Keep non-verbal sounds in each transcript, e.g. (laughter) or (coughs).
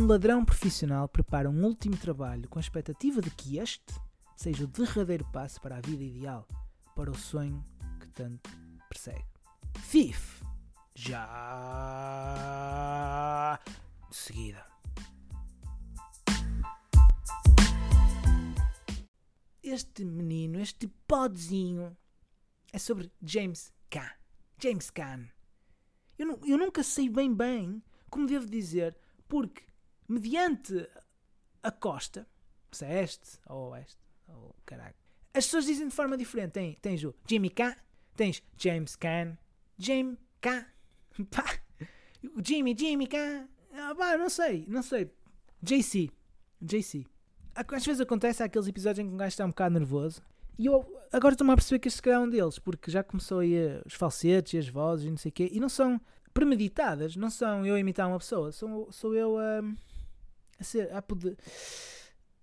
Um ladrão profissional prepara um último trabalho com a expectativa de que este seja o derradeiro passo para a vida ideal, para o sonho que tanto persegue. Thief. Já. De seguida. Este menino, este podzinho, é sobre James Caan. James Caan. Eu, eu nunca sei bem bem como devo dizer, porque mediante a costa, se é este ou oeste, ou caralho, as pessoas dizem de forma diferente. Tem, tens o Jimmy Caan, tens James Caan, James (laughs) Caan, pá, Jimmy, Jimmy Caan, ah, pá, não sei, não sei. JC, JC. Às vezes acontece aqueles episódios em que um gajo está um bocado nervoso e eu agora estou-me a perceber que este é um deles, porque já começou aí os falsetes e as vozes e não sei o quê, e não são premeditadas, não são eu a imitar uma pessoa, sou, sou eu a, a ser, a poder,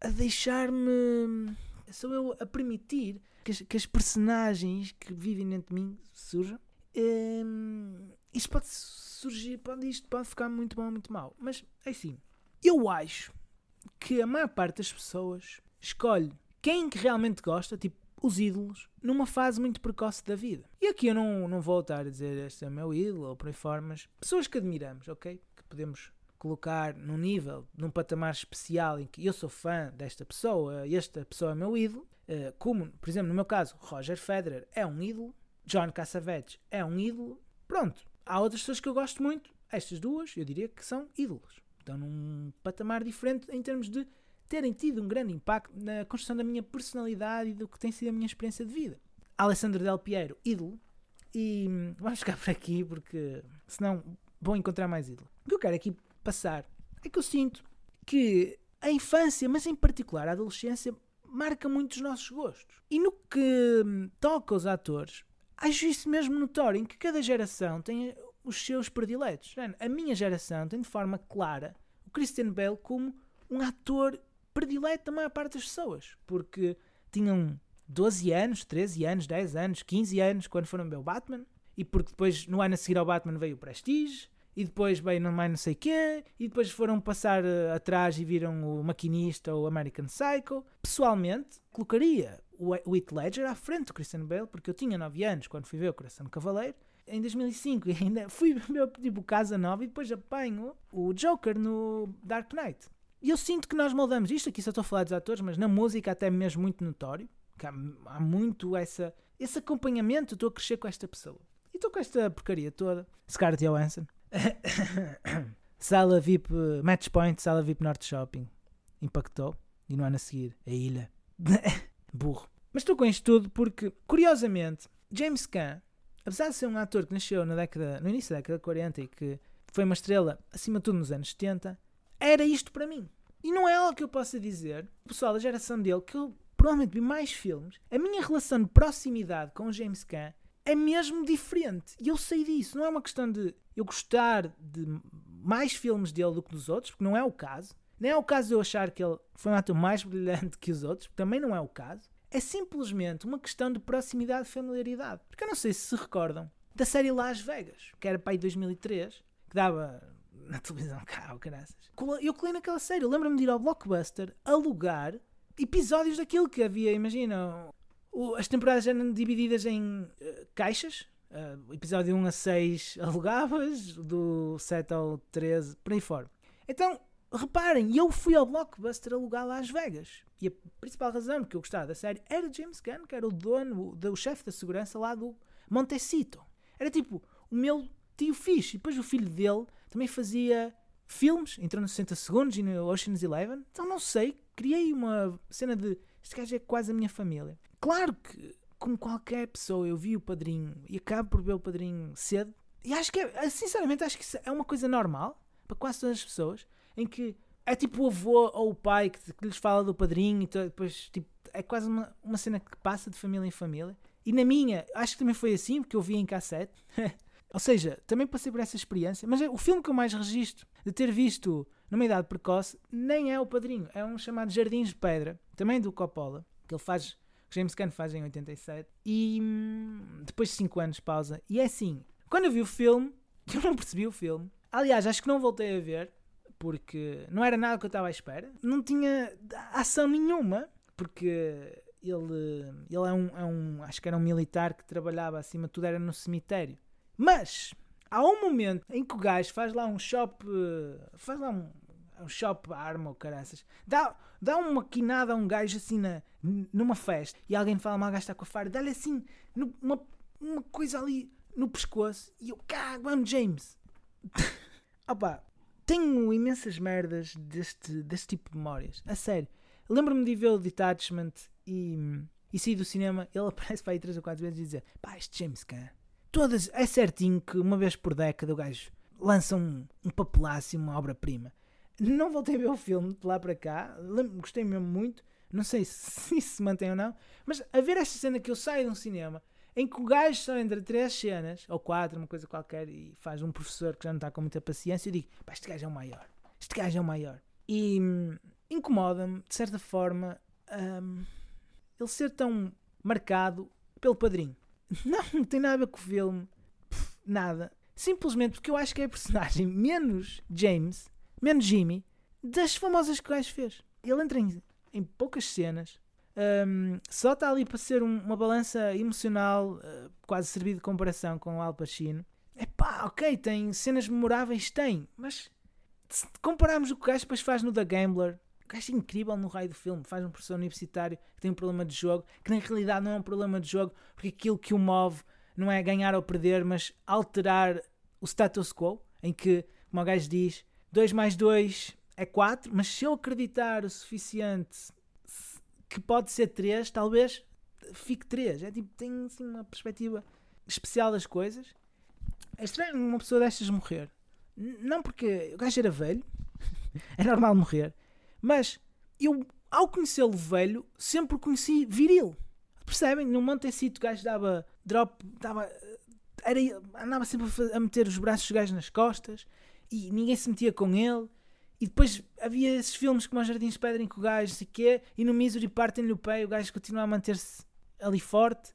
a deixar-me, sou eu a permitir que as, que as personagens que vivem dentro de mim surjam. Hum, isto pode surgir, pode, isto pode ficar muito bom muito mau, mas é assim, eu acho que a maior parte das pessoas escolhe quem que realmente gosta, tipo os ídolos, numa fase muito precoce da vida. E aqui eu não, não vou estar a dizer este é o meu ídolo ou por aí fora, mas pessoas que admiramos, ok? Que podemos colocar num nível, num patamar especial em que eu sou fã desta pessoa, esta pessoa é meu ídolo, eh, como, por exemplo, no meu caso, Roger Federer é um ídolo, John Cassavetes é um ídolo, pronto. Há outras pessoas que eu gosto muito, estas duas eu diria que são ídolos. Estão num patamar diferente em termos de terem tido um grande impacto na construção da minha personalidade e do que tem sido a minha experiência de vida. Alessandro Del Piero, ídolo. E hum, (laughs) vamos ficar por aqui porque senão vou encontrar mais ídolo. O que eu quero aqui passar é que eu sinto que a infância, mas em particular a adolescência, marca muito os nossos gostos. E no que hum, toca aos atores, acho isso mesmo notório, em que cada geração tem os seus prediletos. Mano, A minha geração tem de forma clara o Christian Bale como um ator predileto da maior parte das pessoas, porque tinham 12 anos, 13 anos, 10 anos, 15 anos quando foram ver o Batman, e porque depois no ano a seguir ao Batman veio o Prestige, e depois veio no mais não sei quê, e depois foram passar eh, atrás e viram o Maquinista ou American Psycho. Pessoalmente, colocaria o Heath Ledger à frente do Christian Bale, porque eu tinha 9 anos quando fui ver o Coração do Cavaleiro, em 2005 (laughs) e ainda fui ver tipo Casa Nova e depois apanho o Joker no Dark Knight. E eu sinto que nós moldamos isto, aqui só estou a falar dos atores, mas na música até mesmo muito notório, que há, há muito essa, esse acompanhamento, estou a crescer com esta pessoa. E estou com esta porcaria toda. Scarlett Johansson. (coughs) sala VIP, Match Point, Sala VIP Norte Shopping. Impactou. E no ano a seguir, a ilha. (coughs) Burro. Mas estou com isto tudo porque, curiosamente, James Caan, apesar de ser um ator que nasceu na década, no início da década de 40 e que foi uma estrela, acima de tudo, nos anos 70, era isto para mim. E não é algo que eu possa dizer, pessoal da geração dele, que eu provavelmente vi mais filmes, a minha relação de proximidade com o James Caan é mesmo diferente. E eu sei disso. Não é uma questão de eu gostar de mais filmes dele do que dos outros, porque não é o caso. Nem é o caso de eu achar que ele foi um ator mais (laughs) brilhante que os outros, porque também não é o caso. É simplesmente uma questão de proximidade e familiaridade. Porque eu não sei se se recordam da série Las Vegas, que era para aí 2003, que dava (laughs) na televisão cá, caraças. Eu colei naquela série. Lembro-me de ir ao Blockbuster alugar episódios daquilo que havia, imagina. As temporadas eram divididas em eh, caixas. eh, episódio 1 a 6 (laughs) alugavas, do 7 ao 13, por aí fora. Então, reparem, eu fui ao Blockbuster alugar Las Vegas. E a principal razão porque eu gostava da série era James Gunn, que era o dono, o, o chefe da segurança lá do Montecito. Era tipo o meu tio fixe. E depois o filho dele também fazia filmes, entrou nos 60 segundos e no Ocean's Eleven. Então não sei, criei uma cena de este gajo é quase a minha família. Claro que, como qualquer pessoa, eu vi o padrinho e acabo por ver o padrinho cedo. E acho que é, sinceramente, acho que é uma coisa normal para quase todas as pessoas, em que é tipo o avô ou o pai que, que lhes fala do padrinho e depois tipo, é quase uma, uma cena que passa de família em família. E na minha, acho que também foi assim, porque eu vi em cassete. (laughs) Ou seja, também passei por essa experiência. Mas é- o filme que eu mais registro de ter visto numa idade precoce nem é o Padrinho, é um chamado Jardins de Pedra, também do Coppola, que ele faz, que James Gunn faz em 87. E hum, depois de 5 anos pausa. E é assim, quando eu vi o filme, (laughs) eu não percebi o filme. Aliás, acho que não voltei a ver, porque não era nada que eu estava à espera. Não tinha ação nenhuma, porque ele, ele é, um, é um. Acho que era um militar que trabalhava acima de tudo, era no cemitério. Mas há um momento em que o gajo faz lá um shop. Faz lá um, um shop arma ou caraças. Dá, dá uma quinada a um gajo assim na, numa festa e alguém fala mal, o gajo está com a fara, dá-lhe assim uma, uma coisa ali no pescoço e eu cago, I'm James. (laughs) Opa, tenho imensas merdas deste, deste tipo de memórias. A sério. Lembro-me de ver o Detachment e, e sair do cinema. Ele (laughs) aparece para aí três ou quatro vezes e dizer: Pá, este James Gunn. Todas, é certinho que uma vez por década o gajo lança um, um papelácio, uma obra-prima. Não voltei a ver o filme de lá para cá. Gostei mesmo muito. Não sei (laughs) se isso se mantém ou não. Mas a ver esta cena que eu saio de um cinema em que o gajo só entra três cenas, ou quatro, uma coisa qualquer, e faz um professor que já não está com muita paciência, eu digo, pá, este gajo é o maior. Este gajo é o maior. E hum, incomoda-me, de certa forma, hum, ele ser tão marcado pelo padrinho. (laughs) Não, não tem nada a ver com o filme. Pff, nada. Simplesmente porque eu acho que é a personagem menos James, menos Jimmy, das famosas que o gajo fez. Ele entra em, em poucas cenas, um, só está ali para ser um, uma balança emocional, uh, quase servir de comparação com o Al Pacino. É pá, ok, tem cenas memoráveis, tem, mas se compararmos o que o gajo depois faz no The Gambler, o gajo é incrível no raio do filme. Faz um professor universitário que tem um problema de jogo, que na realidade não é um problema de jogo, porque aquilo que o move não é ganhar ou perder, mas alterar o status quo, em que, como o gajo diz, 2 mais 2 é 4, mas se eu acreditar o suficiente que pode ser 3, talvez fique 3. É tipo, tem assim, uma perspectiva especial das coisas. É estranho uma pessoa destas morrer. Não porque o gajo era velho, (laughs) é normal morrer, mas eu, ao conhecê-lo velho, sempre o conheci viril. Percebem? No Montecito o gajo dava drop, dava, era, andava sempre a meter os braços dos gajos nas costas e ninguém se metia com ele. E depois havia esses filmes como os Jardins Pedra em que o gajo sei quê, e no Misery partem-lhe o pé o gajo continua a manter-se ali forte.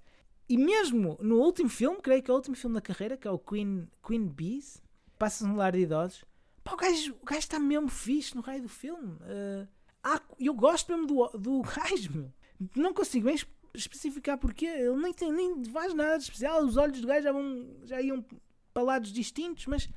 E mesmo no último filme, creio que é o último filme da carreira, que é o Queen, Queen Bees, passa no lar de idosos, pá, o gajo, está mesmo fixe no raio do filme. Uh, ah, eu gosto mesmo do, do (laughs) gajo, meu. Não consigo bem especificar porquê. Ele nem, tem, nem faz nada de especial. Os olhos do gajo já, vão, já iam para lados distintos, mas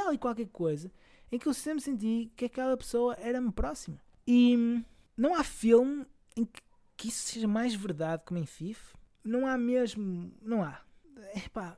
há ali qualquer coisa em que eu sempre senti que aquela pessoa era-me próxima. E não há filme em que, que isso seja mais verdade como em FIF. Não há mesmo. Não há. Epá.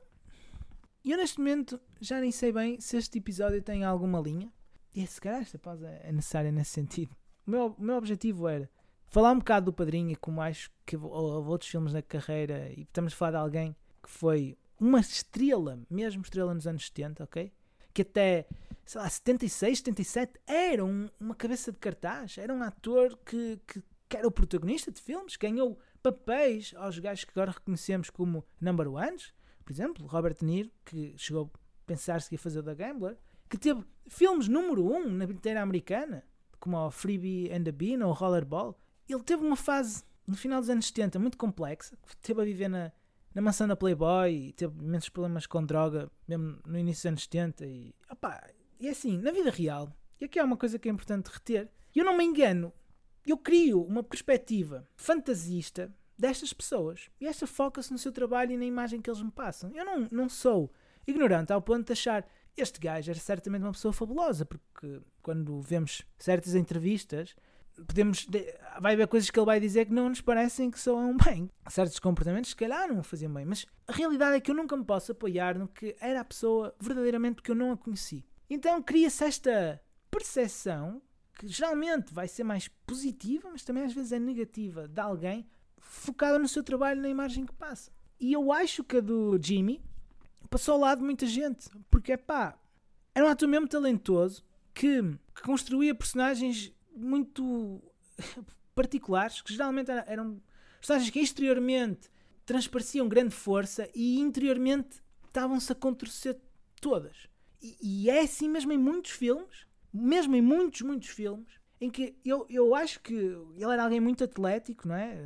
Eu neste momento já nem sei bem se este episódio tem alguma linha. E se calhar esta pausa é necessária nesse sentido. O meu, o meu objetivo era falar um bocado do Padrinho e como acho que houve outros filmes na carreira e estamos a falar de alguém que foi uma estrela, mesmo estrela nos anos 70, ok? Que até sei lá, 76, 77, era um, uma cabeça de cartaz, era um ator que, que, que, era o protagonista de filmes, ganhou papéis aos gajos que agora reconhecemos como number ones, por exemplo, Robert De Niro, que chegou a pensar-se que ia fazer The Gambler, que teve filmes número um na bilheteira americana, como o Freebie and the Bean ou Rollerball. Ele teve uma fase no final dos anos 70 muito complexa, teve a viver na, na mansão da Playboy teve imensos problemas com droga, mesmo no início dos anos 70. E, opa, e assim, na vida real, e aqui há uma coisa que é importante reter, eu não me engano, eu crio uma perspectiva fantasista destas pessoas e esta foca-se no seu trabalho e na imagem que eles me passam. Eu não, não sou ignorante ao ponto de achar este gajo era certamente uma pessoa fabulosa, porque quando vemos certas entrevistas, podemos vai haver coisas que ele vai dizer que não nos parecem que soam bem. Certos comportamentos, se calhar, não faziam bem, mas a realidade é que eu nunca me posso apoiar no que era a pessoa verdadeiramente porque eu não a conheci. Então cria-se esta percepção que geralmente vai ser mais positiva, mas também às vezes é negativa, de alguém focada no seu trabalho, na imagem que passa. E eu acho que a do Jimmy passou ao lado de muita gente, porque é pá, era um ator mesmo talentoso que, que construía personagens muito particulares, que geralmente eram personagens que exteriormente transpareciam grande força e interiormente estavam-se a contorcer todas. E, é assim mesmo em muitos filmes, mesmo em muitos, muitos filmes, em que eu, eu acho que ele era alguém muito atlético, não é?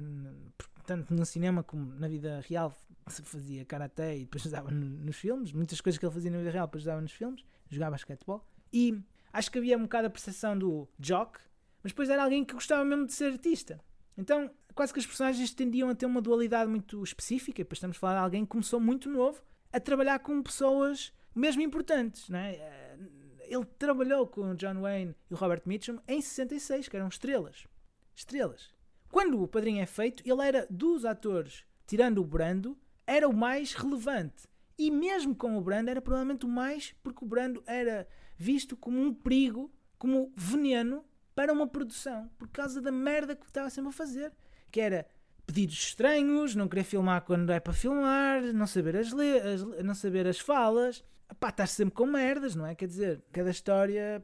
Tanto no cinema como na vida real se fazia karaté e depois usava nos filmes. Muitas coisas que ele fazia na vida real depois usava nos filmes. Jogava basquetebol. E acho que havia um bocado a percepção do jock, mas depois era alguém que gostava mesmo de ser artista. Então, quase que os personagens tendiam a ter uma dualidade muito específica. Depois estamos a falar de alguém que começou muito novo a trabalhar com pessoas mesmo importantes. Não é? Eh, ele trabalhou com John Wayne e Robert Mitchum em 66, que eram estrelas. Estrelas. Quando o Padrinho é feito, ele era dos atores, tirando o Brando, era o mais relevante. E mesmo com o Brando, era provavelmente o mais, porque o Brando era visto como um perigo, como veneno para uma produção, por causa da merda que estava sempre a fazer. Que era pedidos estranhos, não querer filmar quando é para filmar, não saber as, as não saber as falas, pá, estás sempre com merdas, não é? Quer dizer, cada história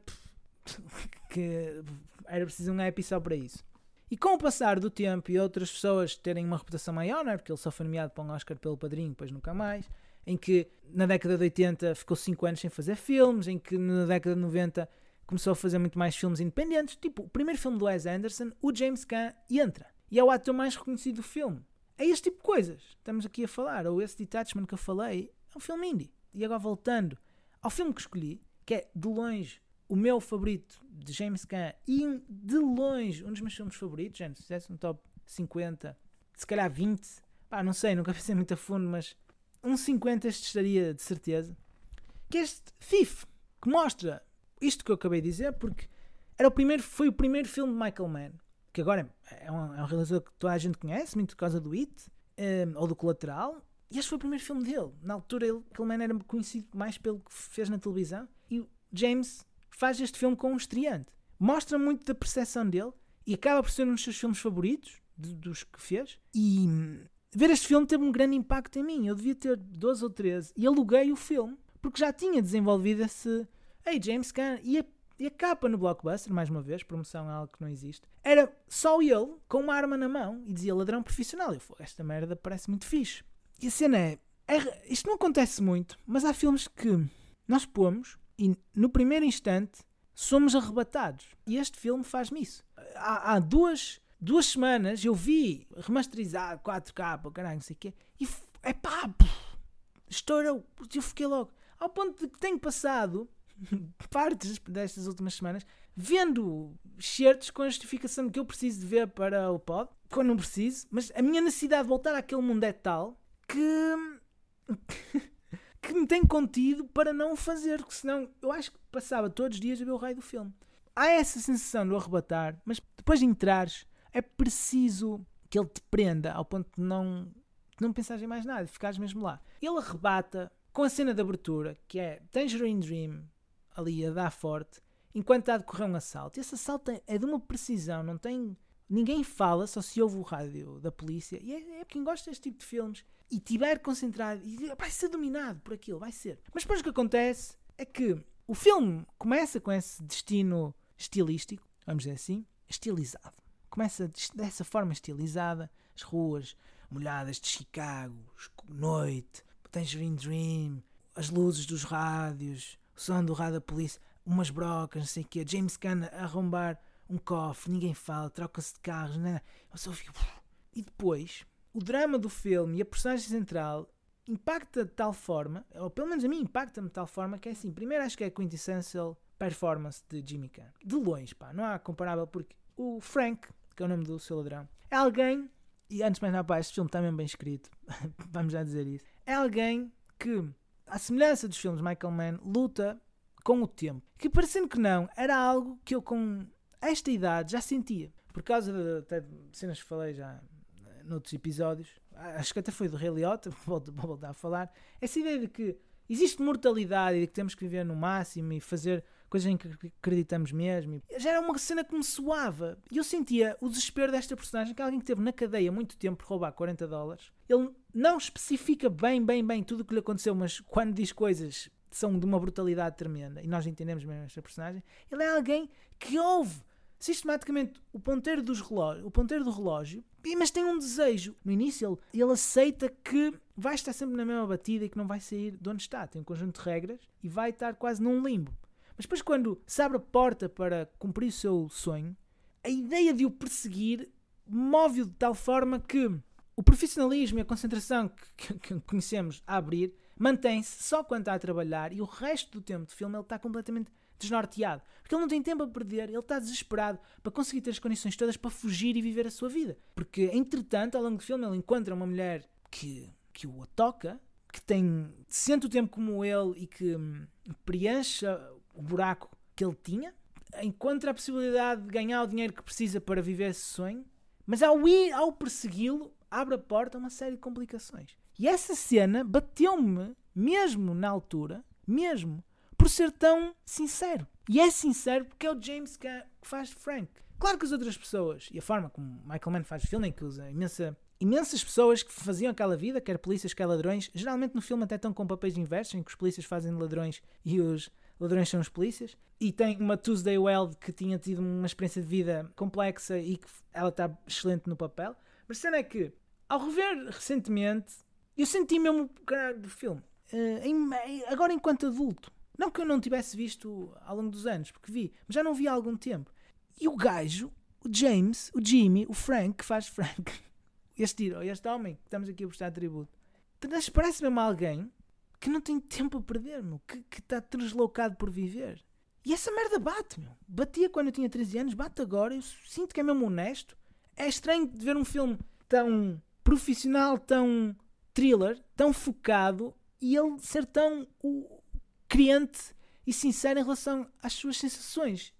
(laughs) que era preciso um app só para isso. E com o passar do tempo e outras pessoas terem uma reputação maior, não é? porque ele só foi nomeado para um Oscar pelo Padrinho, depois nunca mais, em que na década de 80 ficou 5 anos sem fazer filmes, em que na década de 90 começou a fazer muito mais filmes independentes. Tipo, o primeiro filme do Wes Anderson, o James Caan entra. E é o ator mais reconhecido do filme. É este tipo de coisas que estamos aqui a falar. Ou esse Detachment que eu falei, é um filme indie. E agora voltando ao filme que escolhi, que é de longe o meu favorito de James Caan e de longe um dos meus filmes favoritos, gente, se fizesse um top 50, se calhar 20, pá, não sei, nunca (laughs) pensei muito a fundo, mas um 50 este estaria de certeza. Que é este Thief, que mostra isto que eu acabei de dizer, porque era o primeiro, foi o primeiro filme de Michael Mann, que agora é um, é um realizador que toda a gente conhece, muito por causa do It, um, ou do Colateral, e este foi o primeiro filme dele. Na altura, ele, Michael Mann era conhecido mais pelo que fez na televisão, e o James faz este filme com um estreante. Mostra muito da percepção dele, e acaba por ser um dos seus filmes favoritos, de, dos que fez, e hum, ver este filme teve um grande impacto em mim. Eu devia ter 12 ou 13 e aluguei o filme porque já tinha desenvolvido esse Hey, James Gunn. E a, e a capa no Blockbuster, mais uma vez, promoção é algo que não existe, era só ele com uma arma na mão e dizia ladrão profissional. Eu falei, esta merda parece muito fixe. E a cena é, é, isto não acontece muito, mas há filmes que nós pomos e no primeiro instante somos arrebatados. E este filme faz-me isso. Há, há, duas, duas semanas eu vi remasterizado 4K, caralho, não sei o quê, e é pá, estourou. Eu fiquei logo. Ao ponto de que tenho passado (laughs) partes destas últimas semanas vendo certos com a justificação de que eu preciso de ver para o pod, quando não preciso, mas a minha necessidade de voltar àquele mundo é tal que. (laughs) que me tem contido para não o fazer, porque senão eu acho que passava todos os dias a ver o raio do filme. Há essa sensação de o arrebatar, mas depois de entrares, é preciso que ele te prenda ao ponto de não, de não pensares em mais nada, ficares mesmo lá. Ele arrebata com a cena de abertura, que é Tangerine Dream, ali a dar forte, enquanto está a decorrer um assalto. Esse assalto é, de uma precisão, não tem. Ninguém fala, só se ouve o rádio da polícia. E é, é quem gosta deste tipo de filmes e tiver concentrado e vai ser dominado por aquilo, vai ser. Mas depois o que acontece é que o filme começa com esse destino estilístico, vamos dizer assim, estilizado. Começa dessa forma estilizada, as ruas molhadas de Chicago, noite, Tangerine Dream, as luzes dos rádios, o som do rádio da polícia, umas brocas, não sei o quê, James Gunn a arrombar um cofre, ninguém fala, troca-se de carros, né? Eu só fico... E depois, o drama do filme e a personagem central impacta de tal forma, ou pelo menos a mim impacta-me de tal forma, que é assim, primeiro acho que é a quintessential performance de Jimmy Gunn. De longe, pá, não há comparável, porque o Frank, que é o nome do seu ladrão, é alguém, e antes mais nada, pá, este filme está mesmo bem escrito, (laughs) vamos já dizer isso, é alguém que à semelhança dos filmes Michael Mann, luta com o tempo. Que parecendo que não, era algo que eu com esta idade já sentia. Por causa de, até cenas que falei já noutros episódios, acho que até foi do Rei Liotta, (laughs) vou, vou voltar a falar, essa ideia de que existe mortalidade e de que temos que viver no máximo e fazer coisas em que acreditamos mesmo. Já era uma cena que me soava. E eu sentia o desespero desta personagem, que é alguém que teve na cadeia muito tempo por roubar 40 dólares. Ele não especifica bem, bem, bem tudo o que lhe aconteceu, mas quando diz coisas são de uma brutalidade tremenda, e nós entendemos mesmo esta personagem, ele é alguém que ouve sistematicamente o ponteiro, dos relógio, o ponteiro do relógio, mas tem um desejo. No início, ele, ele aceita que vai estar sempre na mesma batida e que não vai sair de onde está. Tem um conjunto de regras e vai estar quase num limbo. Mas depois, quando se abre a porta para cumprir o seu sonho, a ideia de o perseguir move-o de tal forma que o profissionalismo e a concentração que, que, que conhecemos a abrir mantém-se só quando está a trabalhar e o resto do tempo de filme ele está completamente desnorteado. Porque ele não tem tempo a perder, ele está desesperado para conseguir ter as condições todas para fugir e viver a sua vida. Porque, entretanto, ao longo do filme, ele encontra uma mulher que, que o toca, que tem, sente o tempo como ele e que hum, preenche o buraco que ele tinha, encontra a possibilidade de ganhar o dinheiro que precisa para viver esse sonho, mas ao ir, ao persegui-lo, abre a porta a uma série de complicações. E essa cena bateu-me, mesmo na altura, mesmo, por ser tão sincero. E é sincero porque é o James que faz Frank. Claro que as outras pessoas, e a forma como Michael Mann faz o filme, que usa imensa, imensas pessoas que faziam aquela vida, quer polícias, quer ladrões, geralmente no filme até estão com papéis inversos, em que os polícias fazem ladrões e os ladrões são os polícias. E tem uma Tuesday Weld que tinha tido uma experiência de vida complexa e que ela está excelente no papel. Mas a cena é que, ao rever recentemente, eu senti mesmo o caralho do filme. Uh, agora enquanto adulto. Não que eu não tivesse visto ao longo dos anos, porque vi, mas já não vi há algum tempo. E o gajo, o James, o Jimmy, o Frank, que faz Frank, (laughs) este, este homem que estamos aqui a prestar tributo, parece mesmo alguém que não tem tempo a perder, meu, que, está deslocado por viver. E essa merda bate, meu. Batia quando eu tinha 13 anos, bate agora. Eu sinto que é mesmo honesto. É estranho de ver um filme tão profissional, tão thriller, tão focado e ele ser tão o, crente e sincero em relação às suas sensações,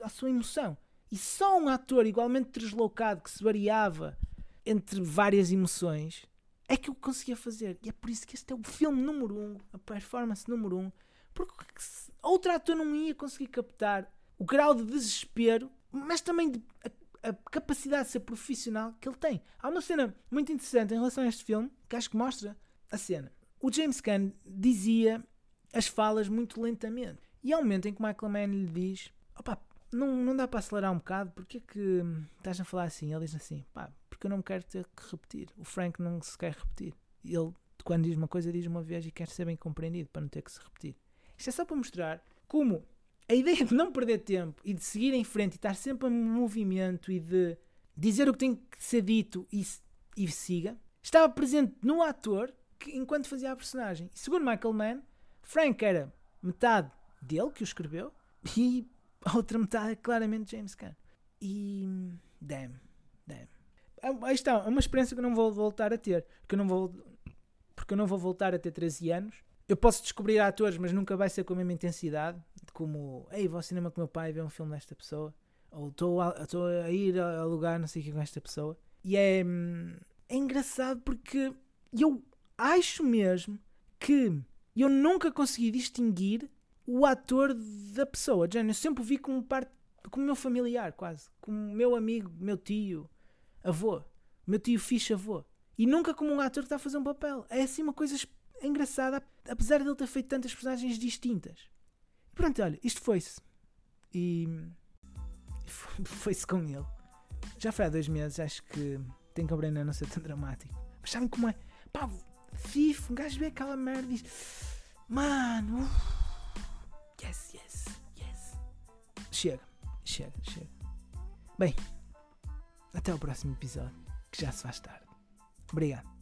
à sua emoção. E só um ator igualmente deslocado que se variava entre várias emoções é que eu conseguia fazer. E é por isso que este é o filme número um, a performance número um. Porque outro ator não ia conseguir captar o grau de desespero, mas também de, a, a, capacidade de ser profissional que ele tem. Há uma cena muito interessante em relação a este filme que acho que mostra a cena. O James Gunn dizia as falas muito lentamente. E há um momento em que Michael Mann lhe diz: opá, não, não dá para acelerar um bocado, porque é que estás a falar assim? Ele diz assim: pá, porque eu não quero ter que repetir. O Frank não se quer repetir. Ele, quando diz uma coisa, diz uma vez e quer ser bem compreendido para não ter que se repetir. Isto é só para mostrar como a ideia de não perder tempo e de seguir em frente e estar sempre em movimento e de dizer o que tem que ser dito e, e siga, estava presente no ator que, enquanto fazia a personagem. Segundo Michael Mann, Frank era metade dele que o escreveu e a outra metade é claramente James Gunn. E. Damn, damn. Ah, aí está, é uma experiência que eu não vou voltar a ter. Porque eu não vou, porque eu não vou voltar a ter 13 anos. Eu posso descobrir atores, mas nunca vai ser com a mesma intensidade. Como, ei, vou ao cinema com meu pai ver um filme desta pessoa. Ou estou a, a, ir a lugar não sei o que com esta pessoa. E é, é engraçado porque eu acho mesmo que eu nunca consegui distinguir o ator da pessoa. Eu sempre o vi como parte, como meu familiar, quase. Como meu amigo, meu tio, avô. Meu tio fixe avô. E nunca como um ator que está a fazer um papel. É assim uma coisa engraçada, apesar de ele ter feito tantas personagens distintas. Pronto, olha, isto foi-se. E (laughs) foi-se com ele. Já foi há dois meses, acho que tem que aprender a não ser tão dramático. Mas sabem como é? Pá, FIFA, um gajo vê aquela merda e diz: Mano, yes, yes, yes. Chega, chega, chega. Bem, até o próximo episódio, que já se faz tarde. Obrigado.